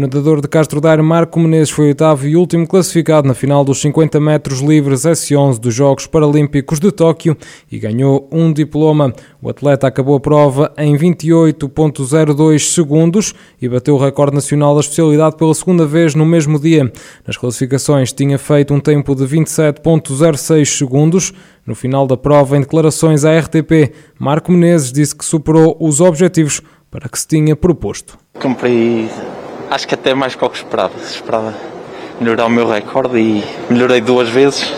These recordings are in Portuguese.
O nadador de Castro Daire, Marco Menezes, foi oitavo e último classificado na final dos 50 metros livres S11 dos Jogos Paralímpicos de Tóquio e ganhou um diploma. O atleta acabou a prova em 28.02 segundos e bateu o recorde nacional da especialidade pela segunda vez no mesmo dia. Nas classificações tinha feito um tempo de 27.06 segundos. No final da prova, em declarações à RTP, Marco Menezes disse que superou os objetivos para que se tinha proposto. Cumpri acho que até mais que o que esperava. Esperava melhorar o meu recorde e melhorei duas vezes.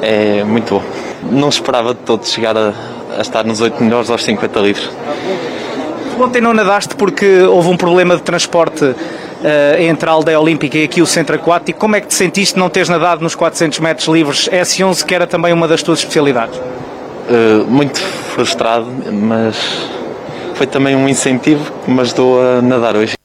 É muito bom. Não esperava de todo chegar a, a estar nos 8 melhores aos 50 litros. Ontem não nadaste porque houve um problema de transporte uh, entre a aldeia olímpica e aqui o centro aquático. Como é que te sentiste não teres nadado nos 400 metros livres S11, que era também uma das tuas especialidades? Uh, muito frustrado, mas foi também um incentivo que me ajudou a nadar hoje.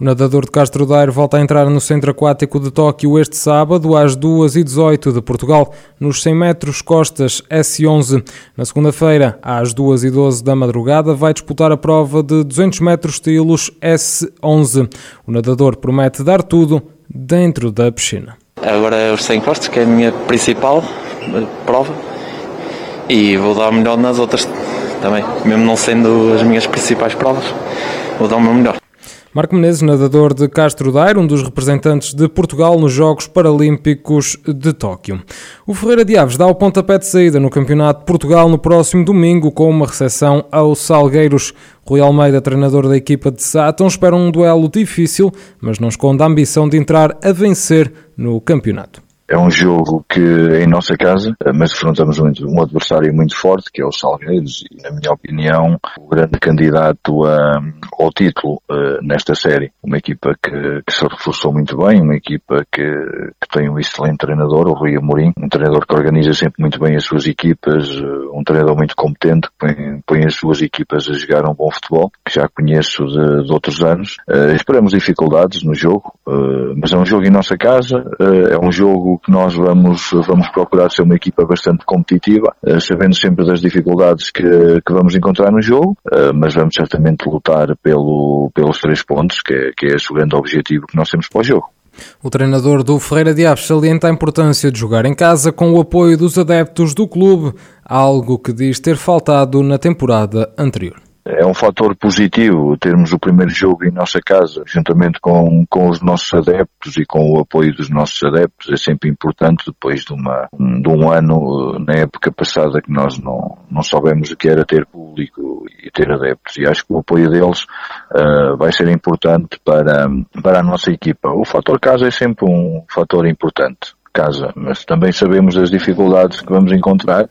O nadador de Castro Daire volta a entrar no Centro Aquático de Tóquio este sábado, às 2h18 de Portugal, nos 100 metros costas S11. Na segunda-feira, às 2h12 da madrugada, vai disputar a prova de 200 metros estilos S11. O nadador promete dar tudo dentro da piscina. Agora é os 100 costas, que é a minha principal prova, e vou dar o melhor nas outras também, mesmo não sendo as minhas principais provas, vou dar o meu melhor. Marco Menezes, nadador de Castro Daire, um dos representantes de Portugal nos Jogos Paralímpicos de Tóquio. O Ferreira de Aves dá o pontapé de saída no Campeonato de Portugal no próximo domingo com uma recepção aos Salgueiros. Rui Almeida, treinador da equipa de Sátão, espera um duelo difícil, mas não esconde a ambição de entrar a vencer no campeonato. É um jogo que é em nossa casa, mas enfrentamos um adversário muito forte, que é o Salgueiros, e na minha opinião, o grande candidato a, ao título uh, nesta série. Uma equipa que, que, se reforçou muito bem, uma equipa que, que, tem um excelente treinador, o Rui Amorim, um treinador que organiza sempre muito bem as suas equipas, uh, um treinador muito competente, que põe, põe, as suas equipas a jogar um bom futebol, que já conheço de, de outros anos. Uh, esperamos dificuldades no jogo, mas é um jogo em nossa casa, é um jogo que nós vamos, vamos procurar ser uma equipa bastante competitiva, uh, sabendo sempre das dificuldades que, que vamos encontrar no jogo, uh, mas vamos certamente lutar pelo, pelos três pontos, que é, que é esse o grande objetivo que nós temos para o jogo. O treinador do Ferreira de Aves salienta a importância de jogar em casa com o apoio dos adeptos do clube, algo que diz ter faltado na temporada anterior é um fator positivo termos o primeiro jogo em nossa casa, juntamente com, com os nossos adeptos e com o apoio dos nossos adeptos. É sempre importante depois de, uma, de um ano, na época passada, que nós não, não soubemos o que era ter público e ter adeptos. E acho que o apoio deles uh, vai ser importante para, para a nossa equipa. O fator casa é sempre um fator importante. Casa, mas também sabemos as dificuldades que vamos encontrar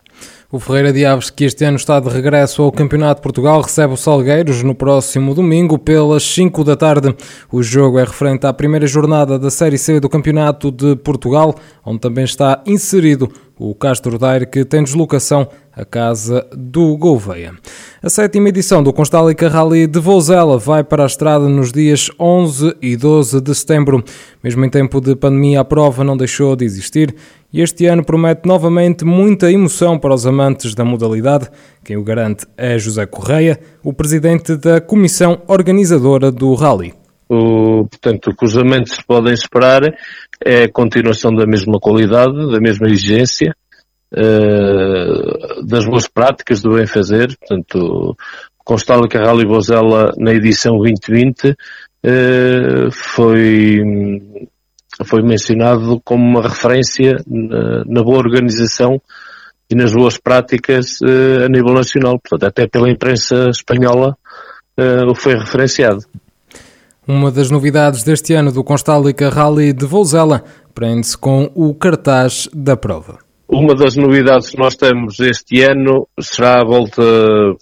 o Ferreira de Aves, que este ano está de regresso ao Campeonato de Portugal, recebe o Salgueiros no próximo domingo pelas 5 da tarde. O jogo é referente à primeira jornada da Série C do Campeonato de Portugal, onde também está inserido o Castro Daire, que tem deslocação à casa do Gouveia. A sétima edição do Constálica Rally de Vouzela vai para a estrada nos dias 11 e 12 de setembro. Mesmo em tempo de pandemia, a prova não deixou de existir e este ano promete novamente muita emoção para os amantes da modalidade. Quem o garante é José Correia, o presidente da comissão organizadora do Rally. O, portanto, o que os amantes podem esperar é a continuação da mesma qualidade, da mesma exigência, uh, das boas práticas do bem fazer. Portanto, constava que a Rally Bozella na edição 2020 uh, eh, foi, foi mencionado como uma referência na, na boa organização e nas boas práticas uh, a nível nacional. Portanto, até pela imprensa espanhola uh, foi referenciado. Uma das novidades deste ano do Constálica Rally de Vouzela prende-se com o cartaz da prova. Uma das novidades que nós temos este ano será a volta,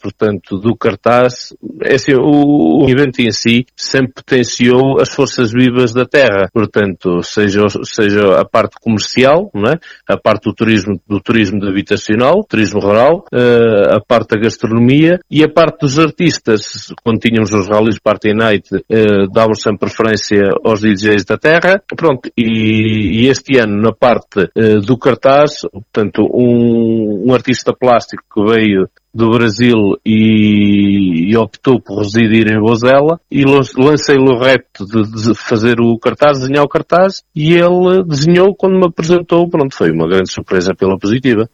portanto, do cartaz. É assim, o, o evento em si sempre potenciou as forças vivas da terra. Portanto, seja, seja a parte comercial, não é? a parte do turismo, do turismo habitacional, turismo rural, uh, a parte da gastronomia e a parte dos artistas. Quando tínhamos os rallies Party Night, uh, dávamos sempre preferência aos DJs da terra. Pronto, e, e este ano, na parte uh, do cartaz, portanto, um, um artista plástico que veio do Brasil e, e, optou por residir em Bozela e lancei-lhe o repto de, de, fazer o cartaz, desenhar o cartaz e ele desenhou quando me apresentou, pronto, foi uma grande surpresa pela positiva.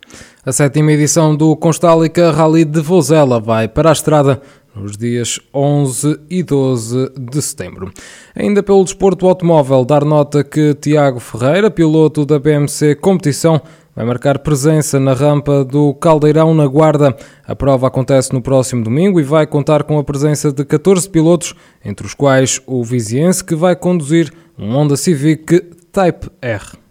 A sétima edição do Constálica Rally de Vozela vai para a estrada nos dias 11 e 12 de setembro. Ainda pelo desporto automóvel, dar nota que Tiago Ferreira, piloto da BMC Competição, vai marcar presença na rampa do Caldeirão na Guarda. A prova acontece no próximo domingo e vai contar com a presença de 14 pilotos, entre os quais o viziense que vai conduzir um Honda Civic Type R.